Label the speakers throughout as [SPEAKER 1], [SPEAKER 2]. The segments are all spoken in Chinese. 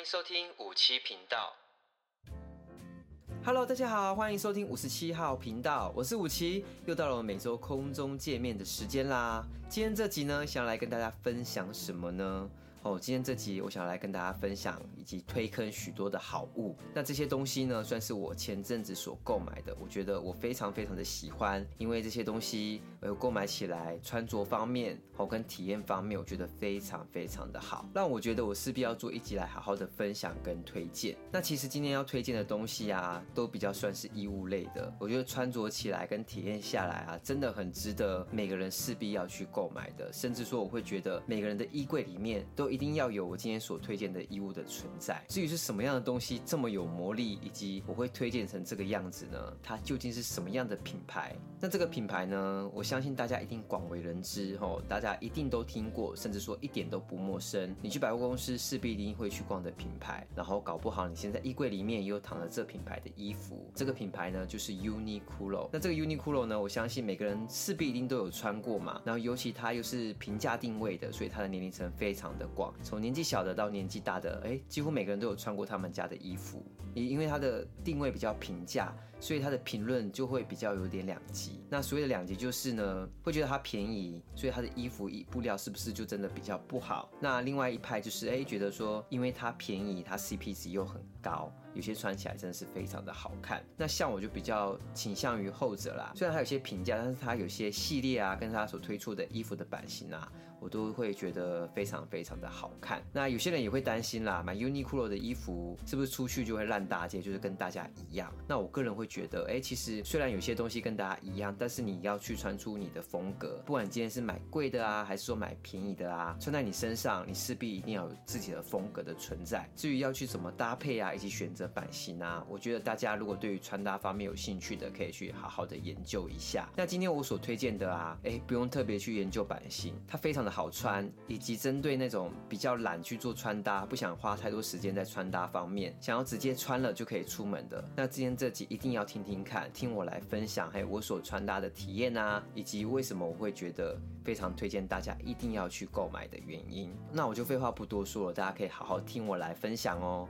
[SPEAKER 1] 欢迎收听五七频道。
[SPEAKER 2] Hello，大家好，欢迎收听五十七号频道，我是五七，又到了我们每周空中见面的时间啦。今天这集呢，想要来跟大家分享什么呢？哦，今天这集我想来跟大家分享以及推坑许多的好物。那这些东西呢，算是我前阵子所购买的，我觉得我非常非常的喜欢，因为这些东西呃购买起来穿着方面，哦跟体验方面，我觉得非常非常的好，让我觉得我势必要做一集来好好的分享跟推荐。那其实今天要推荐的东西啊，都比较算是衣物类的，我觉得穿着起来跟体验下来啊，真的很值得每个人势必要去购买的，甚至说我会觉得每个人的衣柜里面都。一定要有我今天所推荐的衣物的存在。至于是什么样的东西这么有魔力，以及我会推荐成这个样子呢？它究竟是什么样的品牌？那这个品牌呢？我相信大家一定广为人知，吼，大家一定都听过，甚至说一点都不陌生。你去百货公司势必一定会去逛的品牌，然后搞不好你现在衣柜里面也有躺着这品牌的衣服。这个品牌呢，就是 Uniqlo。那这个 Uniqlo 呢，我相信每个人势必一定都有穿过嘛。然后尤其它又是平价定位的，所以它的年龄层非常的广从年纪小的到年纪大的，哎，几乎每个人都有穿过他们家的衣服。也因为它的定位比较平价，所以它的评论就会比较有点两极。那所谓的两极就是呢，会觉得它便宜，所以它的衣服布料是不是就真的比较不好？那另外一派就是哎，觉得说因为它便宜，它 CP 值又很高。有些穿起来真的是非常的好看。那像我就比较倾向于后者啦。虽然它有些平价，但是它有些系列啊，跟它所推出的衣服的版型啊，我都会觉得非常非常的好看。那有些人也会担心啦，买 Uniqlo 的衣服是不是出去就会烂大街，就是跟大家一样？那我个人会觉得，哎，其实虽然有些东西跟大家一样，但是你要去穿出你的风格。不管今天是买贵的啊，还是说买便宜的啊，穿在你身上，你势必一定要有自己的风格的存在。至于要去怎么搭配啊，以及选择。版型啊，我觉得大家如果对于穿搭方面有兴趣的，可以去好好的研究一下。那今天我所推荐的啊，哎，不用特别去研究版型，它非常的好穿，以及针对那种比较懒去做穿搭，不想花太多时间在穿搭方面，想要直接穿穿了就可以出门的。那今天这集一定要听听看，听我来分享，还有我所穿搭的体验啊，以及为什么我会觉得非常推荐大家一定要去购买的原因。那我就废话不多说了，大家可以好好听我来分享哦。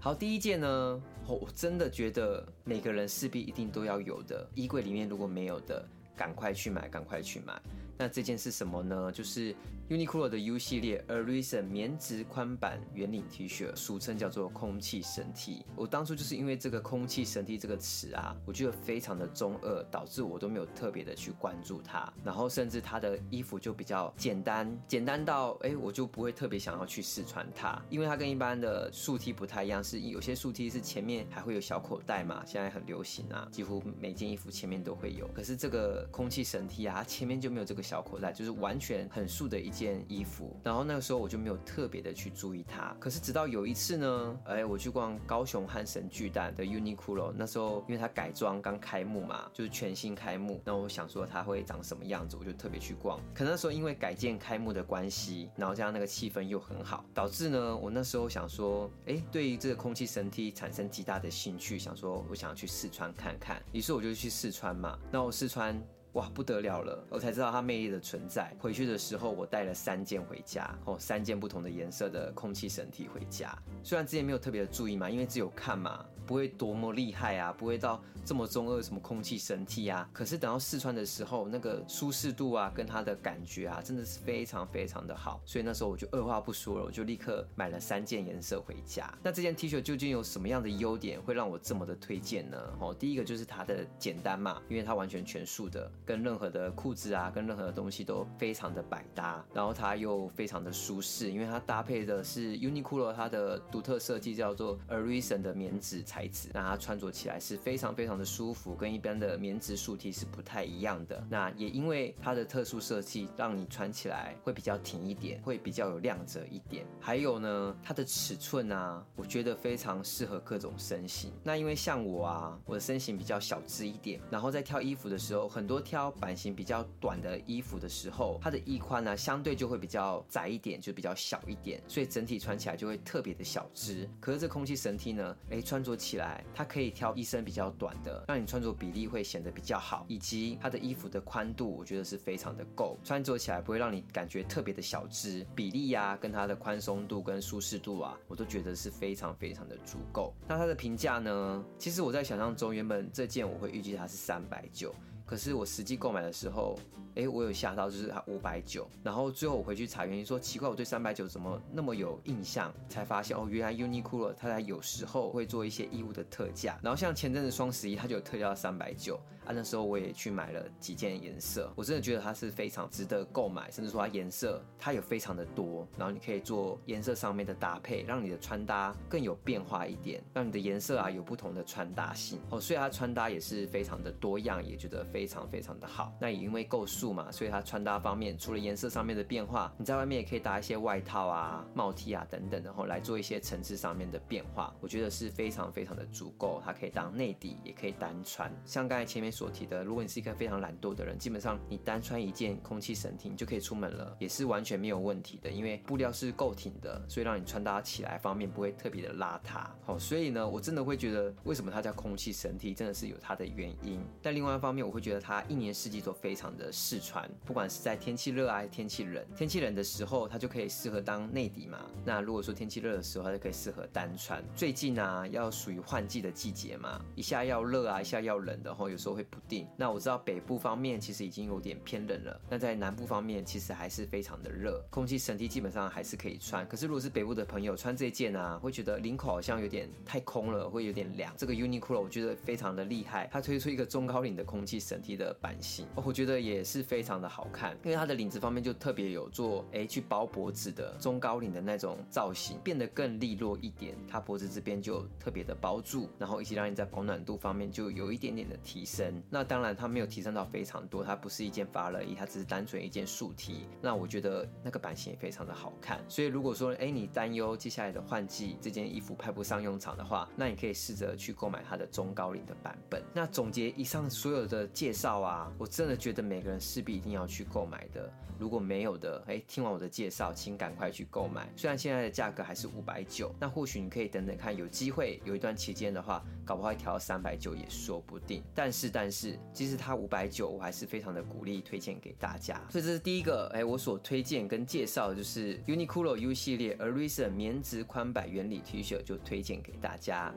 [SPEAKER 2] 好，第一件呢，我真的觉得每个人势必一定都要有的，衣柜里面如果没有的，赶快去买，赶快去买。那这件是什么呢？就是 Uniqlo 的 U 系列 Arisun 棉质宽版圆领 T 恤，俗称叫做空气神 T。我当初就是因为这个空气神 T 这个词啊，我觉得非常的中二，导致我都没有特别的去关注它。然后甚至它的衣服就比较简单，简单到哎，我就不会特别想要去试穿它，因为它跟一般的竖 T 不太一样，是有些竖 T 是前面还会有小口袋嘛，现在很流行啊，几乎每件衣服前面都会有。可是这个空气神 T 啊，它前面就没有这个。小口袋就是完全很素的一件衣服，然后那个时候我就没有特别的去注意它。可是直到有一次呢，哎，我去逛高雄汉神巨蛋的 Uniqlo，那时候因为它改装刚开幕嘛，就是全新开幕，那我想说它会长什么样子，我就特别去逛。可那时候因为改建开幕的关系，然后加上那个气氛又很好，导致呢，我那时候想说，哎，对于这个空气神梯产生极大的兴趣，想说我想要去试穿看看，于是我就去试穿嘛。那我试穿。哇，不得了了！我才知道它魅力的存在。回去的时候，我带了三件回家，哦，三件不同的颜色的空气神体回家。虽然之前没有特别的注意嘛，因为只有看嘛，不会多么厉害啊，不会到这么中二什么空气神 T 啊。可是等到试穿的时候，那个舒适度啊，跟它的感觉啊，真的是非常非常的好。所以那时候我就二话不说了，我就立刻买了三件颜色回家。那这件 T 恤究竟有什么样的优点，会让我这么的推荐呢？哦，第一个就是它的简单嘛，因为它完全全素的。跟任何的裤子啊，跟任何的东西都非常的百搭，然后它又非常的舒适，因为它搭配的是 Uniqlo 它的独特设计，叫做 Arisen 的棉质材材质，那它穿着起来是非常非常的舒服，跟一般的棉质素 T 是不太一样的。那也因为它的特殊设计，让你穿起来会比较挺一点，会比较有亮泽一点。还有呢，它的尺寸啊，我觉得非常适合各种身形。那因为像我啊，我的身形比较小只一点，然后在挑衣服的时候，很多挑版型比较短的衣服的时候，它的衣宽呢，相对就会比较窄一点，就比较小一点，所以整体穿起来就会特别的小只。可是这空气神 T 呢，哎，穿着起起来，它可以挑一身比较短的，让你穿着比例会显得比较好，以及它的衣服的宽度，我觉得是非常的够，穿着起来不会让你感觉特别的小只，比例呀、跟它的宽松度跟舒适度啊，我都觉得是非常非常的足够。那它的评价呢？其实我在想象中，原本这件我会预计它是三百九。可是我实际购买的时候，哎，我有吓到，就是它五百九。然后最后我回去查原因，说奇怪，我对三百九怎么那么有印象？才发现哦，原来 Uniqlo 它在有时候会做一些衣物的特价。然后像前阵子双十一，它就有特价三百九啊。那时候我也去买了几件颜色，我真的觉得它是非常值得购买，甚至说它颜色它有非常的多，然后你可以做颜色上面的搭配，让你的穿搭更有变化一点，让你的颜色啊有不同的穿搭性哦。所以它穿搭也是非常的多样，也觉得。非常非常的好，那也因为够素嘛，所以它穿搭方面除了颜色上面的变化，你在外面也可以搭一些外套啊、帽 T 啊等等，然后来做一些层次上面的变化，我觉得是非常非常的足够。它可以当内底，也可以单穿。像刚才前面所提的，如果你是一个非常懒惰的人，基本上你单穿一件空气绳 T 就可以出门了，也是完全没有问题的，因为布料是够挺的，所以让你穿搭起来方面不会特别的邋遢。好，所以呢，我真的会觉得为什么它叫空气绳 T，真的是有它的原因。但另外一方面，我会觉得它一年四季都非常的适穿，不管是在天气热啊，天气冷，天气冷的时候它就可以适合当内底嘛。那如果说天气热的时候，它就可以适合单穿。最近啊，要属于换季的季节嘛，一下要热啊，一下要冷的，然后有时候会不定。那我知道北部方面其实已经有点偏冷了，那在南部方面其实还是非常的热，空气神 T 基本上还是可以穿。可是如果是北部的朋友穿这件啊，会觉得领口好像有点太空了，会有点凉。这个 Uniqlo 我觉得非常的厉害，它推出一个中高领的空气神 T 的版型，我觉得也是非常的好看，因为它的领子方面就特别有做哎去包脖子的中高领的那种造型，变得更利落一点。它脖子这边就特别的包住，然后以及让你在保暖度方面就有一点点的提升。那当然它没有提升到非常多，它不是一件发热衣，它只是单纯一件竖 T。那我觉得那个版型也非常的好看。所以如果说哎你担忧接下来的换季这件衣服派不上用场的话，那你可以试着去购买它的中高领的版本。那总结以上所有的介绍啊，我真的觉得每个人势必一定要去购买的。如果没有的，哎，听完我的介绍，请赶快去购买。虽然现在的价格还是五百九，那或许你可以等等看，有机会有一段期间的话，搞不好会调到三百九也说不定。但是，但是，即使它五百九，我还是非常的鼓励推荐给大家。所以这是第一个，哎，我所推荐跟介绍的就是 Uniqlo U 系列 Arisa 棉质宽版原理 T 恤，就推荐给大家。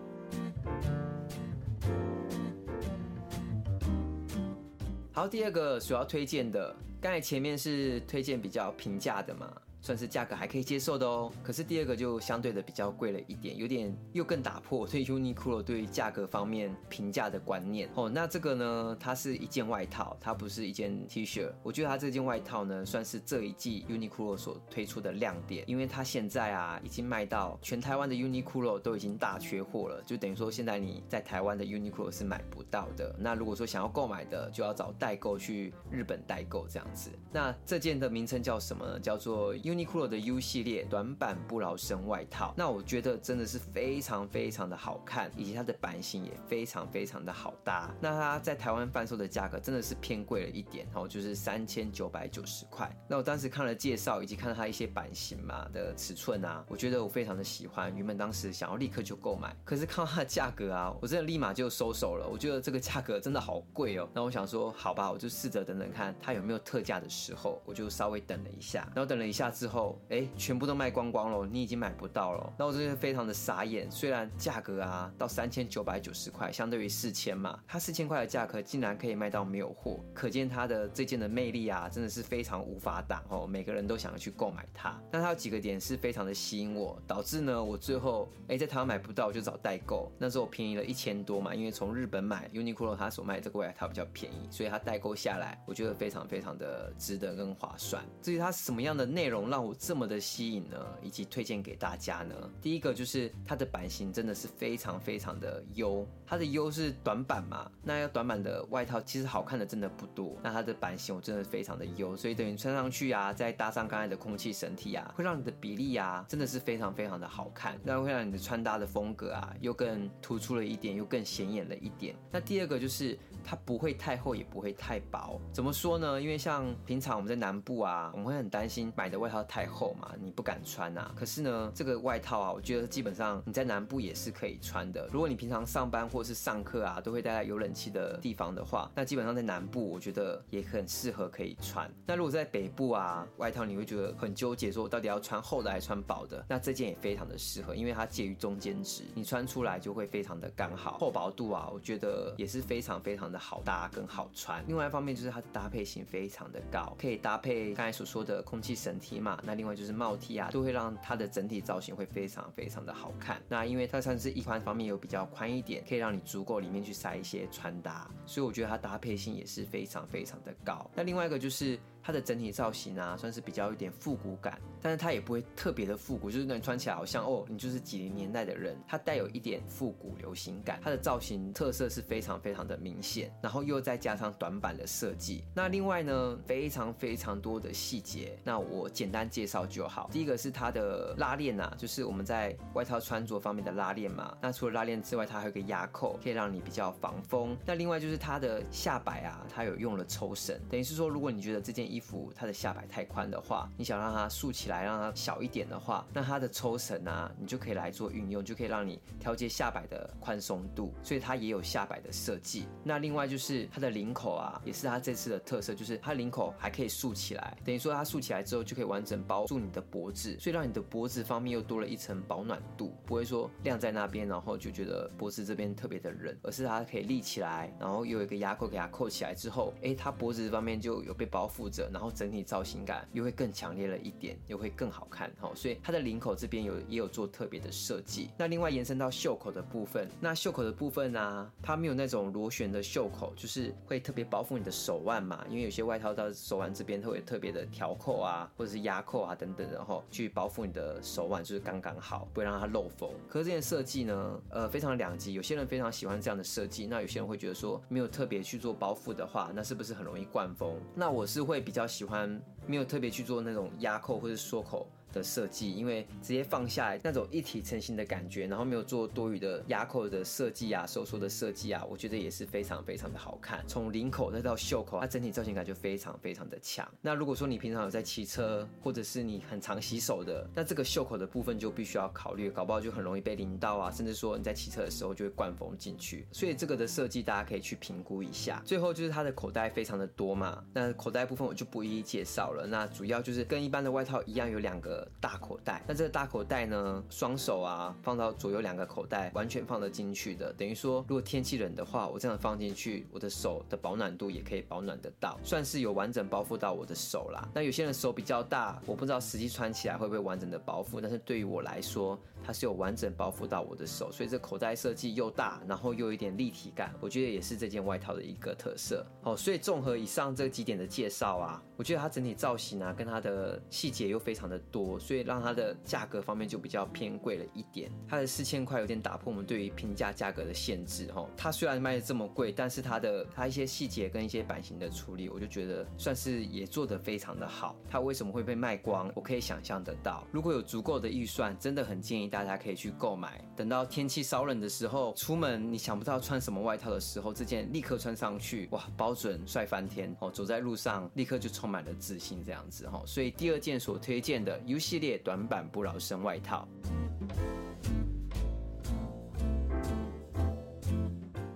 [SPEAKER 2] 然后，第二个所要推荐的，刚才前面是推荐比较平价的嘛。算是价格还可以接受的哦，可是第二个就相对的比较贵了一点，有点又更打破对 Uniqlo 对价格方面评价的观念哦。那这个呢，它是一件外套，它不是一件 T 恤。我觉得它这件外套呢，算是这一季 Uniqlo 所推出的亮点，因为它现在啊已经卖到全台湾的 Uniqlo 都已经大缺货了，就等于说现在你在台湾的 Uniqlo 是买不到的。那如果说想要购买的，就要找代购去日本代购这样子。那这件的名称叫什么呢？叫做 Uniqlo 的 U 系列短版不劳生外套，那我觉得真的是非常非常的好看，以及它的版型也非常非常的好搭。那它在台湾贩售的价格真的是偏贵了一点，哦，就是三千九百九十块。那我当时看了介绍，以及看了它一些版型嘛的尺寸啊，我觉得我非常的喜欢。原本当时想要立刻就购买，可是看到它的价格啊，我真的立马就收手了。我觉得这个价格真的好贵哦。那我想说，好吧，我就试着等等看它有没有特价的时候，我就稍微等了一下。然后等了一下之后，哎，全部都卖光光了，你已经买不到了。那我真的非常的傻眼。虽然价格啊到三千九百九十块，相对于四千嘛，它四千块的价格竟然可以卖到没有货，可见它的这件的魅力啊，真的是非常无法挡哦。每个人都想要去购买它。那它有几个点是非常的吸引我，导致呢我最后哎在台湾买不到，就找代购。那时候我便宜了一千多嘛，因为从日本买 Uniqlo 它所卖的这个外套比较便宜，所以它代购下来，我觉得非常非常的值得跟划算。至于它什么样的内容让我这么的吸引呢，以及推荐给大家呢。第一个就是它的版型真的是非常非常的优，它的优是短版嘛，那要短版的外套其实好看的真的不多，那它的版型我真的非常的优，所以等于穿上去啊，再搭上刚才的空气绳 T 啊，会让你的比例啊真的是非常非常的好看，那会让你的穿搭的风格啊又更突出了一点，又更显眼了一点。那第二个就是它不会太厚，也不会太薄。怎么说呢？因为像平常我们在南部啊，我们会很担心买的外套套太厚嘛，你不敢穿啊。可是呢，这个外套啊，我觉得基本上你在南部也是可以穿的。如果你平常上班或是上课啊，都会待在有冷气的地方的话，那基本上在南部我觉得也很适合可以穿。那如果在北部啊，外套你会觉得很纠结，说我到底要穿厚的还是穿薄的？那这件也非常的适合，因为它介于中间值，你穿出来就会非常的刚好。厚薄度啊，我觉得也是非常非常的好搭跟好穿。另外一方面就是它的搭配性非常的高，可以搭配刚才所说的空气绳体嘛，那另外就是帽 T 啊，都会让它的整体造型会非常非常的好看。那因为它算是一款方面有比较宽一点，可以让你足够里面去塞一些穿搭，所以我觉得它搭配性也是非常非常的高。那另外一个就是。它的整体造型啊，算是比较有点复古感，但是它也不会特别的复古，就是能穿起来好像哦，你就是几零年代的人。它带有一点复古流行感，它的造型特色是非常非常的明显，然后又再加上短版的设计。那另外呢，非常非常多的细节，那我简单介绍就好。第一个是它的拉链啊，就是我们在外套穿着方面的拉链嘛。那除了拉链之外，它还有个压扣，可以让你比较防风。那另外就是它的下摆啊，它有用了抽绳，等于是说，如果你觉得这件衣服它的下摆太宽的话，你想让它竖起来，让它小一点的话，那它的抽绳啊，你就可以来做运用，就可以让你调节下摆的宽松度，所以它也有下摆的设计。那另外就是它的领口啊，也是它这次的特色，就是它领口还可以竖起来，等于说它竖起来之后就可以完整包住你的脖子，所以让你的脖子方面又多了一层保暖度，不会说晾在那边，然后就觉得脖子这边特别的冷，而是它可以立起来，然后又有一个压扣给它扣起来之后，哎，它脖子方面就有被包覆然后。整体造型感又会更强烈了一点，又会更好看哈，所以它的领口这边有也有做特别的设计。那另外延伸到袖口的部分，那袖口的部分呢、它没有那种螺旋的袖口，就是会特别包覆你的手腕嘛，因为有些外套到手腕这边会特别的调扣啊，或者是压扣啊等等，然后去包覆你的手腕，就是刚刚好，不会让它漏风。可是这件设计呢，呃，非常两极，有些人非常喜欢这样的设计，那有些人会觉得说没有特别去做包覆的话，那是不是很容易灌风？那我是会比较喜欢。没有特别去做那种压扣或者缩口。的设计，因为直接放下来那种一体成型的感觉，然后没有做多余的压扣的设计啊、收缩的设计啊，我觉得也是非常非常的好看。从领口再到袖口，它整体造型感就非常非常的强。那如果说你平常有在骑车，或者是你很常洗手的，那这个袖口的部分就必须要考虑，搞不好就很容易被淋到啊，甚至说你在骑车的时候就会灌风进去。所以这个的设计大家可以去评估一下。最后就是它的口袋非常的多嘛，那口袋部分我就不一一介绍了。那主要就是跟一般的外套一样，有两个。大口袋，那这个大口袋呢，双手啊放到左右两个口袋，完全放得进去的。等于说，如果天气冷的话，我这样放进去，我的手的保暖度也可以保暖得到，算是有完整包覆到我的手啦。那有些人手比较大，我不知道实际穿起来会不会完整的包覆，但是对于我来说，它是有完整包覆到我的手，所以这口袋设计又大，然后又有一点立体感，我觉得也是这件外套的一个特色。好，所以综合以上这几点的介绍啊，我觉得它整体造型啊，跟它的细节又非常的多，所以让它的价格方面就比较偏贵了一点。它的四千块有点打破我们对于平价价格的限制哈。它虽然卖的这么贵，但是它的它一些细节跟一些版型的处理，我就觉得算是也做得非常的好。它为什么会被卖光？我可以想象得到。如果有足够的预算，真的很建议大家可以去购买。等到天气稍冷的时候，出门你想不到穿什么外套的时候，这件立刻穿上去，哇，包准帅翻天哦！走在路上立刻就充满了自信这样子哈。所以第二件所推荐的 U 系列短版不扰生外套。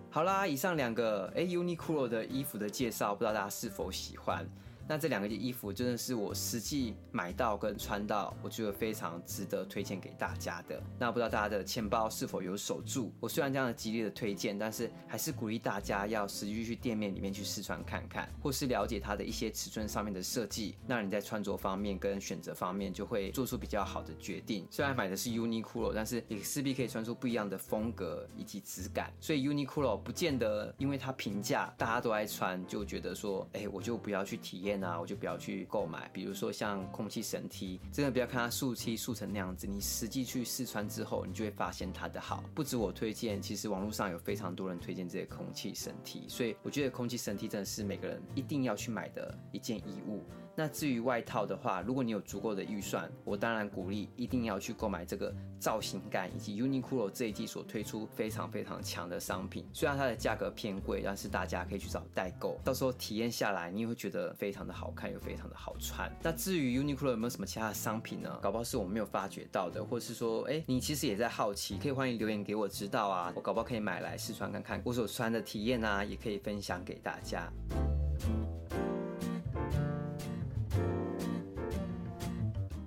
[SPEAKER 2] 好啦，以上两个 A Uniqlo 的衣服的介绍，不知道大家是否喜欢？那这两个衣服真的是我实际买到跟穿到，我觉得非常值得推荐给大家的。那不知道大家的钱包是否有守住？我虽然这样的极力的推荐，但是还是鼓励大家要实际去店面里面去试穿看看，或是了解它的一些尺寸上面的设计。那你在穿着方面跟选择方面就会做出比较好的决定。虽然买的是 Uniqlo，但是也势必可以穿出不一样的风格以及质感。所以 Uniqlo 不见得因为它平价，大家都爱穿，就觉得说，哎，我就不要去体验。那我就不要去购买，比如说像空气神梯真的不要看它速漆速成那样子，你实际去试穿之后，你就会发现它的好。不止我推荐，其实网络上有非常多人推荐这些空气神梯所以我觉得空气神梯真的是每个人一定要去买的一件衣物。那至于外套的话，如果你有足够的预算，我当然鼓励一定要去购买这个造型感以及 Uniqlo 这一季所推出非常非常强的商品。虽然它的价格偏贵，但是大家可以去找代购，到时候体验下来，你也会觉得非常的好看又非常的好穿。那至于 Uniqlo 有没有什么其他的商品呢？搞不好是我们没有发觉到的，或者是说，哎，你其实也在好奇，可以欢迎留言给我知道啊，我搞不好可以买来试穿看看，我所穿的体验啊，也可以分享给大家。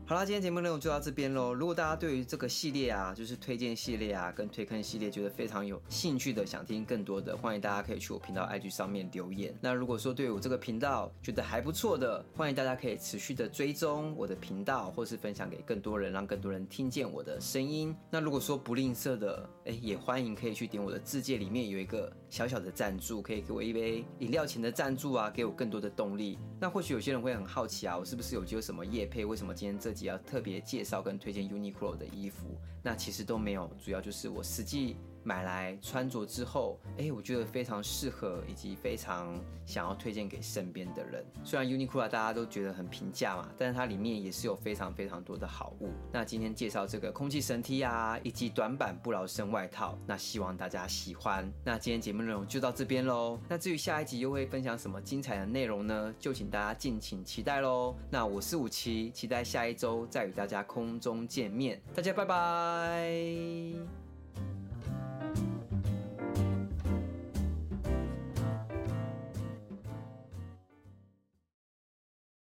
[SPEAKER 2] 好啦，今天节目内容就到这边喽。如果大家对于这个系列啊，就是推荐系列啊，跟推坑系列，觉得非常有兴趣的，想听更多的，欢迎大家可以去我频道 IG 上面留言。那如果说对我这个频道觉得还不错的，欢迎大家可以持续的追踪我的频道，或是分享给更多人，让更多人听见我的声音。那如果说不吝啬的，哎，也欢迎可以去点我的字界里面有一个小小的赞助，可以给我一杯饮料钱的赞助啊，给我更多的动力。那或许有些人会很好奇啊，我是不是有接什么业配？为什么今天这集？要特别介绍跟推荐 Uniqlo 的衣服，那其实都没有，主要就是我实际。买来穿着之后，哎，我觉得非常适合，以及非常想要推荐给身边的人。虽然 Uniqlo 大家都觉得很平价嘛，但是它里面也是有非常非常多的好物。那今天介绍这个空气神 T 啊，以及短版不劳生外套，那希望大家喜欢。那今天节目内容就到这边喽。那至于下一集又会分享什么精彩的内容呢？就请大家敬请期待喽。那我是五期，期待下一周再与大家空中见面。大家拜拜。